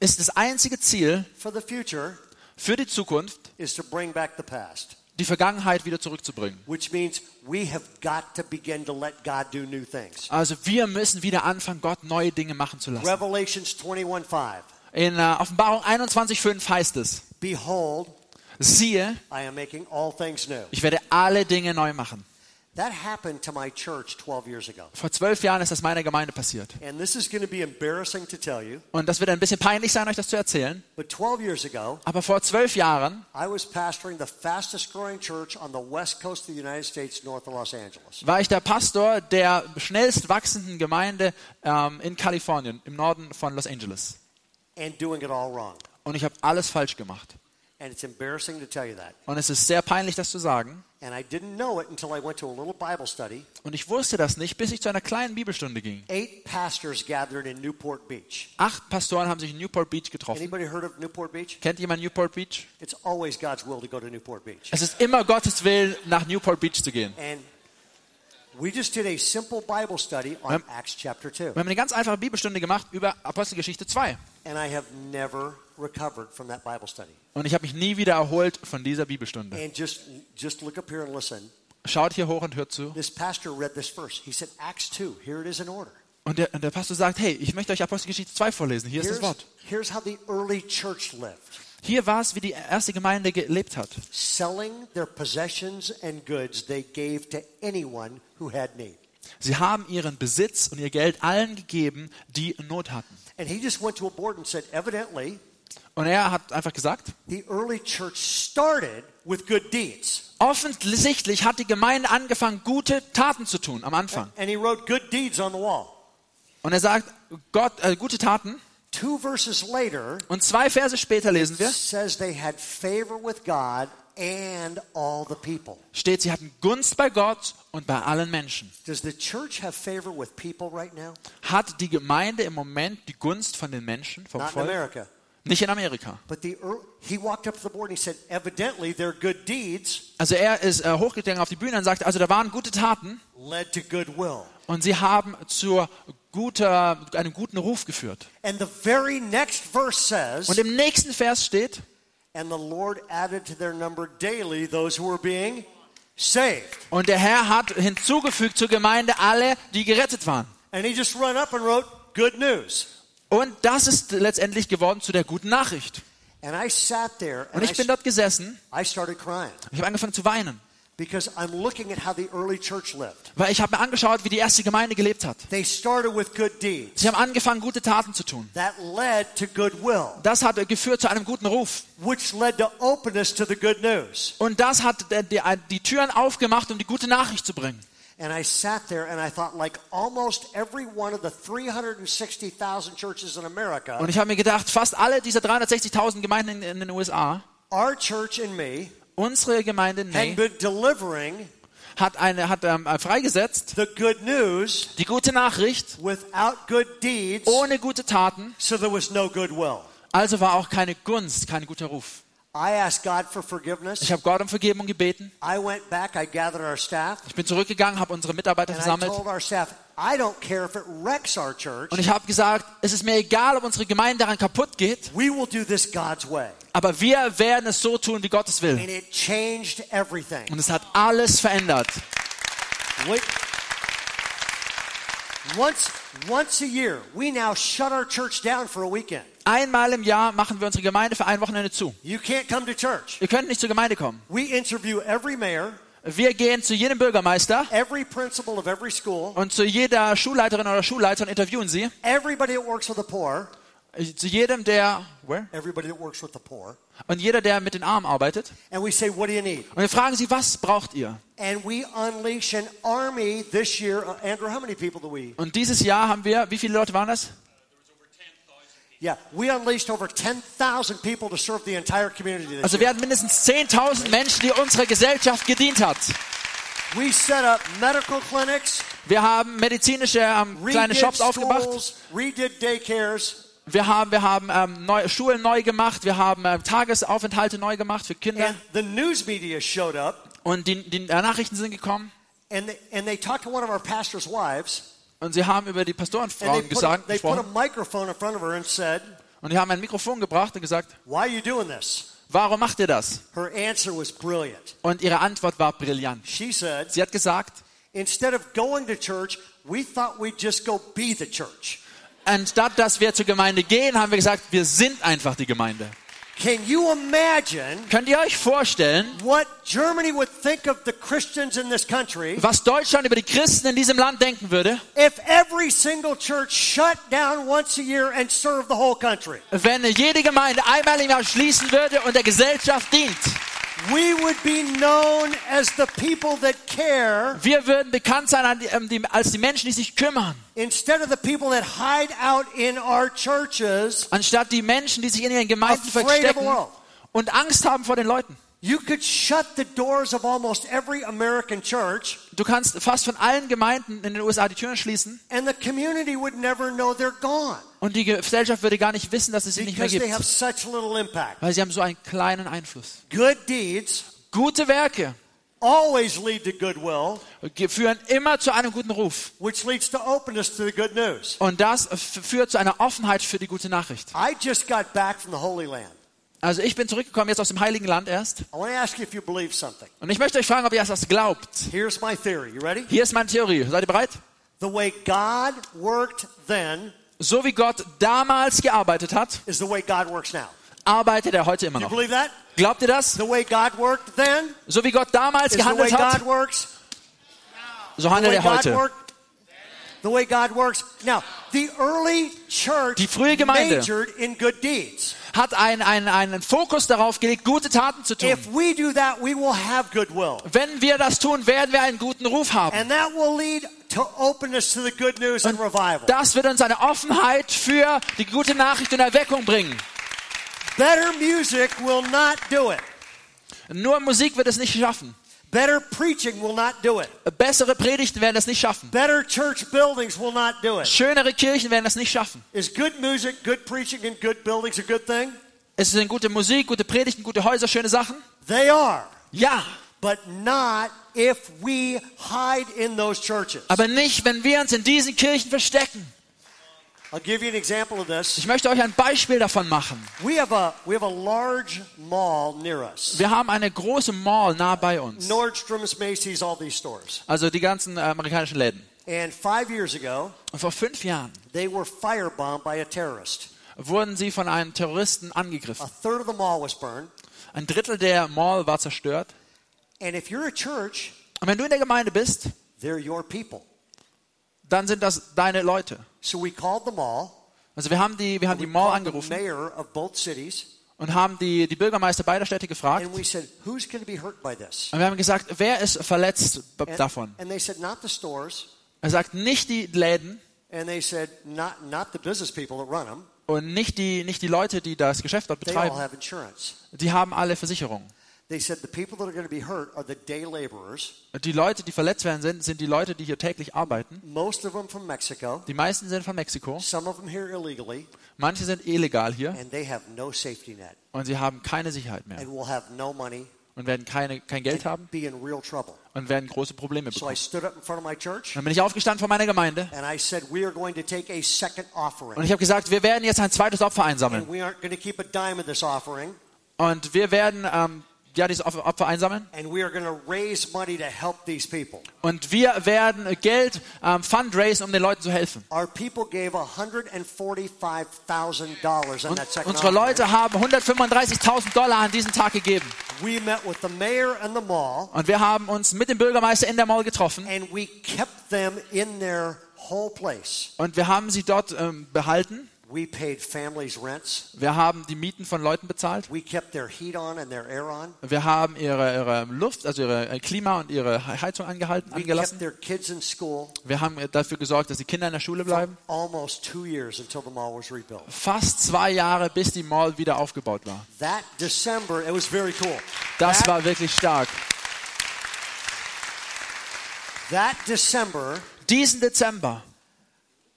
B: ist das einzige Ziel
A: for the future
B: für die Zukunft,
A: is to bring back the past,
B: die Vergangenheit wieder zurückzubringen.
A: which means we have got to begin to let God do new things.
B: Also wir müssen wieder anfangen, Gott neue Dinge machen zu lassen.
A: Revelations 21:5.
B: In äh, Offenbarung 21,5 heißt es,
A: Behold,
B: siehe,
A: I am making all things new.
B: ich werde alle Dinge neu machen.
A: That happened to my church 12 years ago.
B: Vor zwölf Jahren ist das meiner Gemeinde passiert.
A: And this is going to be embarrassing to tell you,
B: Und das wird ein bisschen peinlich sein, euch das zu erzählen.
A: but 12 years ago,
B: Aber vor zwölf Jahren
A: I was pastoring the fastest growing church on the west coast of the United States, north of Los Angeles.
B: war ich der Pastor der schnellst wachsenden Gemeinde ähm, in Kalifornien, im Norden von Los Angeles.
A: And doing it all wrong.
B: Und ich habe alles falsch gemacht.
A: And it's embarrassing to tell you that.
B: Und es ist sehr peinlich, das zu sagen.
A: And I didn't know it until I went to a little Bible study.
B: Und ich wusste das nicht, bis ich zu einer kleinen Bibelstunde ging.
A: Eight pastors gathered in Newport Beach.
B: Acht Pastoren haben sich in Newport Beach getroffen.
A: Anybody heard of Newport Beach?
B: Kennt jemand Newport Beach?
A: It's always God's will to go to Newport Beach.
B: Es ist immer Gottes Willen, nach Newport Beach zu gehen.
A: And
B: Wir haben eine ganz einfache Bibelstunde gemacht über Apostelgeschichte 2.
A: And I have never recovered from that Bible study.
B: Und ich habe mich nie wieder erholt von dieser Bibelstunde.
A: And just just look up here and listen.
B: Schaut hier hoch und hört zu.
A: This pastor read this verse. He said, Acts 2, here it is in order.
B: Und der, und der Pastor sagt, hey, ich möchte euch Apostelgeschichte 2 vorlesen. Hier ist das Wort.
A: here's how the early church lived.
B: Hier war es, wie die erste Gemeinde gelebt hat.
A: Selling their possessions and goods, they gave to anyone who had need.
B: Sie haben ihren Besitz und ihr Geld allen gegeben, die Not hatten.
A: And he just went to a board and said, evidently,
B: Und er hat einfach gesagt,
A: the early church started with good deeds.
B: offensichtlich hat die Gemeinde angefangen, gute Taten zu tun am Anfang.
A: And he wrote good deeds on the wall.
B: Und er sagt, Gott, äh, gute Taten.
A: Two verses later,
B: Und zwei Verse später lesen wir,
A: says they had favor with God and all the people.
B: steht, sie hatten Gunst bei Gott und bei allen Menschen.
A: Does the church have favor with people right now?
B: Hat die Gemeinde im Moment die Gunst von den Menschen, vom
A: Not in America.
B: Nicht in Amerika.
A: But the he walked up to the board and he said, evidently their good deeds
B: Also er ist äh, hochgegangen auf die Bühne und sagte, also da waren gute Taten
A: led to goodwill.
B: Und sie haben zu guter, einem guten Ruf geführt.
A: And the very next verse says,
B: Und im nächsten Vers steht,
A: and the Lord added to their number daily those who were being saved.
B: und der Herr hat hinzugefügt zur Gemeinde alle, die gerettet waren.
A: And he just run up and wrote, good news.
B: Und das ist letztendlich geworden zu der guten Nachricht.
A: And I sat there
B: Und ich bin dort gesessen,
A: I started crying
B: ich habe angefangen zu weinen,
A: because I'm looking at how the early church lived.
B: weil ich habe mir angeschaut, wie die erste Gemeinde gelebt hat.
A: They started with good deeds.
B: Sie haben angefangen, gute Taten zu tun.
A: That led to goodwill,
B: Das hat geführt zu einem guten Ruf.
A: which led to openness to the good news.
B: Und das hat die, die, die Türen aufgemacht, um die gute Nachricht zu bringen.
A: And I sat there and I thought, like almost every one of the 360,000 churches in America,
B: Und ich habe mir gedacht, fast alle dieser 360.000 Gemeinden in, in den USA,
A: our church and me
B: unsere Gemeinde
A: delivering
B: hat, eine, hat ähm, freigesetzt,
A: the good news
B: die gute Nachricht,
A: deeds,
B: ohne gute Taten.
A: so no.
B: Also war auch keine Gunst, kein guter Ruf.
A: I asked God for forgiveness.
B: Ich habe Gott um Vergebung gebeten.
A: I went back, I gathered our staff,
B: Ich bin zurückgegangen, habe unsere Mitarbeiter versammelt.
A: staff, I don't care if it wrecks our church.
B: Und ich habe gesagt, es ist mir egal, ob unsere Gemeinde daran kaputt geht,
A: We will do this God's way.
B: Aber wir werden es so tun, wie Gott es will.
A: And it changed everything.
B: Und es hat alles verändert.
A: Once, once a year, we now shut our church down for a weekend.
B: Einmal im Jahr machen wir unsere Gemeinde für ein Wochenende zu.
A: You can't come to church.
B: Ihr könnt nicht zur Gemeinde kommen.
A: We interview every mayor,
B: Wir gehen zu jedem Bürgermeister
A: every principal of every school,
B: und zu jeder Schulleiterin oder Schulleiter und interviewen sie.
A: everybody that works with the poor,
B: Zu jedem, der where?
A: everybody that works with the poor,
B: und jeder, der mit den Armen arbeitet.
A: and we say, What do you need?
B: Und wir fragen sie, was braucht ihr?
A: And we unleash an army this year. Uh, Andrew, how many people do we?
B: Und dieses Jahr haben wir, wie viele Leute waren das?
A: Yeah, we unleashed over 10,000 people to serve the entire community this
B: Also wir hatten mindestens 10.000 Menschen, die unserer Gesellschaft gedient hat.
A: We set up medical clinics,
B: Wir haben medizinische ähm, kleine Shops aufgebracht.
A: schools, redid daycares,
B: Wir haben, wir haben ähm, neu, Schulen neu gemacht. Wir haben ähm, Tagesaufenthalte neu gemacht für Kinder. Und die, die äh, Nachrichten sind gekommen.
A: and they, and they talked to one of our pastors' wives,
B: Und sie haben über die Pastorenfrauen gesagt,
A: said,
B: Und die haben ein Mikrofon gebracht und gesagt, warum macht ihr das? Und ihre Antwort war brillant.
A: Said,
B: Sie hat gesagt,
A: "Instead of going to church, we thought we'd just go be the church."
B: Anstatt dass wir zur Gemeinde gehen, haben wir gesagt, wir sind einfach die Gemeinde.
A: Can you imagine
B: Könnt ihr euch vorstellen,
A: what Germany would think of the Christians in this country
B: was Deutschland über die Christen in diesem Land denken würde,
A: if every single church shut down once a year and served the whole country?
B: wenn jede Gemeinde einmal im Jahr schließen würde und der Gesellschaft dient?
A: We would be known as the people that care
B: Wir würden bekannt sein ähm, als die Menschen, die sich kümmern,
A: instead of the people that hide out in our churches.
B: anstatt die Menschen, die sich in ihren Gemeinden
A: Afraid of the
B: verstecken und Angst haben vor den Leuten.
A: You could shut the doors of almost every American church
B: Du kannst fast von allen Gemeinden in den USA die Türen schließen
A: and the community would never know they're gone
B: und die Gesellschaft würde gar nicht wissen, dass es sie nicht mehr gibt, weil sie haben so einen kleinen Einfluss.
A: Good deeds
B: Gute Werke
A: always lead to goodwill,
B: führen immer zu einem guten Ruf.
A: which leads to openness to the good news.
B: Und das führt zu einer Offenheit für die gute Nachricht.
A: I just got back from the Holy Land.
B: Also ich bin zurückgekommen jetzt aus dem Heiligen Land erst.
A: I want to ask you if you believe something.
B: Und ich möchte euch fragen, ob ihr das glaubt.
A: Here's my theory. You ready?
B: Hier ist meine Theorie. Seid ihr bereit?
A: The way God worked then
B: So wie Gott damals gearbeitet hat, arbeitet er heute immer noch. Glaubt ihr das?
A: The way God worked then
B: So wie Gott damals
A: is the way
B: gehandelt hat, so handelt er heute. Die frühe Gemeinde.
A: majored in good deeds.
B: Hat einen, einen, einen Fokus darauf gelegt, gute Taten zu tun.
A: If we do that, we will have goodwill.
B: Wenn wir das tun, werden wir einen guten Ruf haben.
A: Revival.
B: Das wird uns eine Offenheit für die gute Nachricht und Erweckung bringen.
A: Better music will not do it.
B: Nur Musik wird es nicht schaffen.
A: Better preaching will not do it.
B: Bessere Predigten werden es nicht schaffen.
A: Better church buildings will not do it.
B: Schönere Kirchen werden es nicht schaffen.
A: Is good music, good preaching, and good buildings a good thing?
B: Es sind gute Musik, gute Predigten, gute Häuser, schöne Sachen.
A: They are.
B: Ja,
A: But not if we hide in those churches.
B: aber nicht, wenn wir uns in diesen Kirchen verstecken.
A: I'll give you an example of this.
B: Ich möchte euch ein Beispiel davon machen.
A: We have a we have a large mall near us.
B: Wir haben eine große Mall nah bei uns.
A: Nordstrom's, Macy's, all these stores.
B: Also die ganzen äh, amerikanischen Läden.
A: And five years ago,
B: Und vor fünf Jahren
A: they were firebombed by a terrorist.
B: wurden sie von einem Terroristen
A: A
B: angegriffen.
A: third of the mall was burned.
B: Ein Drittel der Mall war zerstört.
A: And if you're a church,
B: Und wenn du in der Gemeinde bist,
A: they're your people.
B: dann sind das deine Leute.
A: So we called the mall.
B: Also wir haben die, wir haben die
A: We
B: Mall angerufen
A: mayor of both cities,
B: und haben die, die Bürgermeister beider Städte gefragt.
A: and we said, "Who's going to be hurt by this?"
B: Und wir haben gesagt, wer ist verletzt
A: And,
B: davon?
A: and they said, "Not the stores."
B: Er sagt, nicht die Läden
A: And they said, "Not not the business people that run them.
B: und nicht die, nicht die Leute, die das Geschäft dort
A: They all
B: betreiben.
A: have insurance."
B: Die haben alle Versicherungen.
A: They said the people that are going to be hurt are the day laborers,
B: Die Leute, die verletzt werden sind, sind die Leute, die hier täglich arbeiten.
A: most of them from Mexico,
B: Die meisten sind von Mexiko.
A: some of them here illegally,
B: Manche sind illegal hier
A: and they have no safety net
B: und sie haben keine Sicherheit mehr
A: and will have no money
B: und werden keine, kein Geld haben
A: be in real trouble.
B: und werden große Probleme
A: So I
B: bekommen.
A: stood up in front of my church
B: Dann bin ich aufgestanden vor meiner Gemeinde
A: and I said, We are going to take a second
B: und ich habe gesagt, wir werden jetzt ein zweites Opfer
A: And
B: einsammeln.
A: we aren't going to keep a dime of this offering.
B: Und wir werden ähm, ja, dieses Opfer einsammeln
A: And we are going to raise money to help these people.
B: und wir werden Geld ähm, fundraisen, um den Leuten zu helfen.
A: Our people gave $145,000 on
B: Und unsere. Leute haben 135.000 Dollar an diesem Tag gegeben.
A: We met with the mayor and the mall,
B: Und wir haben uns mit dem Bürgermeister in der Mall getroffen
A: and we kept them in their whole place.
B: und wir haben sie dort ähm, behalten.
A: We paid families' rents.
B: Wir haben die Mieten von Leuten bezahlt.
A: We kept their heat on and their air on.
B: Wir haben ihre, ihre Luft, also ihre äh, Klima und ihre Heizung angehalten,
A: We kept
B: angelassen.
A: their kids in school
B: Wir haben dafür gesorgt, dass die Kinder in der Schule bleiben.
A: almost two years until the mall was rebuilt.
B: Fast zwei Jahre, bis die Mall wieder aufgebaut war.
A: That December, it was very cool.
B: Das
A: that,
B: war wirklich stark.
A: that December,
B: Diesen Dezember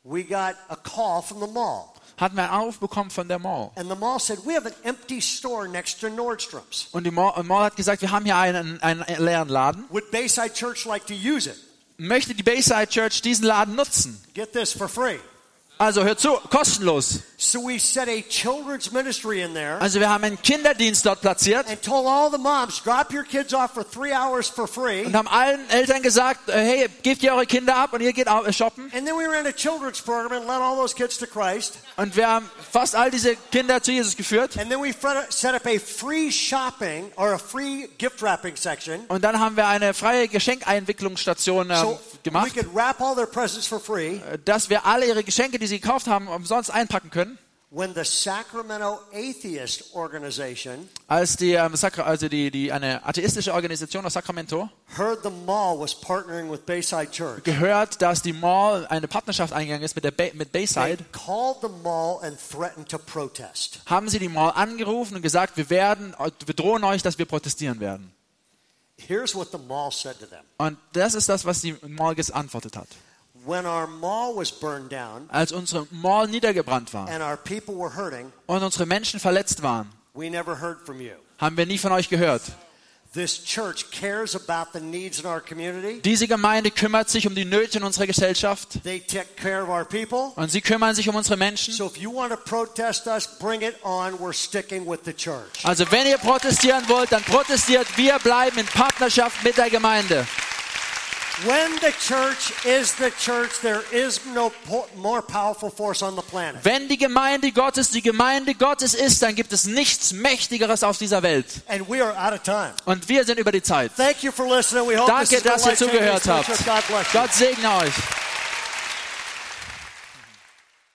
A: we got a call from the mall.
B: Hatten wir einen Anruf bekommen von der Mall.
A: And the mall said, We have an empty store next to Nordstrom's.
B: Und die Mall, Mall hat gesagt, wir haben hier einen, einen leeren Laden.
A: Would Bayside Church like to use it?
B: Möchte die Bayside Church diesen Laden nutzen?
A: Get this for free.
B: Also hört zu, kostenlos.
A: So we set a children's ministry in there
B: Also wir haben einen Kinderdienst dort platziert
A: and told all the moms, drop your kids off for three hours for free.
B: und haben allen Eltern gesagt, äh, hey, gebt ihr eure Kinder ab und ihr geht shoppen.
A: And then we ran a children's program and led all those kids to Christ.
B: Und wir haben fast all diese Kinder zu Jesus geführt.
A: And then we set up a free shopping or a free gift wrapping section
B: Und dann haben wir eine freie Geschenkeinwicklungsstation ähm,
A: so we
B: gemacht,
A: could wrap all their presents for free.
B: äh, dass wir alle ihre Geschenke, die sie gekauft haben, umsonst einpacken können.
A: When the Sacramento Atheist Organization
B: Als die, ähm, also die, die, eine atheistische Organisation aus Sacramento
A: heard the mall was partnering with Bayside Church,
B: gehört, dass die Mall eine Partnerschaft eingegangen ist mit, der ba mit
A: they
B: Bayside,
A: called the mall and threatened to protest.
B: haben sie die Mall angerufen und gesagt, wir werden, wir drohen euch, dass wir protestieren werden.
A: Here's what the mall said to them.
B: Und das ist das, was die Mall geantwortet hat.
A: When our mall was burned down
B: Als unsere Mall niedergebrannt war
A: and our people were hurting,
B: und unsere Menschen verletzt waren,
A: we never heard from you.
B: haben wir nie von euch gehört.
A: This church cares about the needs in our community.
B: Diese Gemeinde kümmert sich um die Nöte in unserer Gesellschaft
A: They take care of our people.
B: und sie kümmern sich um unsere Menschen.
A: So if you want to protest us, bring it on. We're sticking with the church.
B: Also wenn ihr protestieren wollt, dann protestiert. Wir bleiben in Partnerschaft mit der Gemeinde. Wenn die Gemeinde Gottes die Gemeinde Gottes ist, dann gibt es nichts Mächtigeres auf dieser Welt.
A: And we are out of time.
B: Und wir sind über die Zeit.
A: Thank you for listening. We hope this
B: Danke, dass ihr zugehört habt.
A: church. God bless you.
B: Gott segne euch.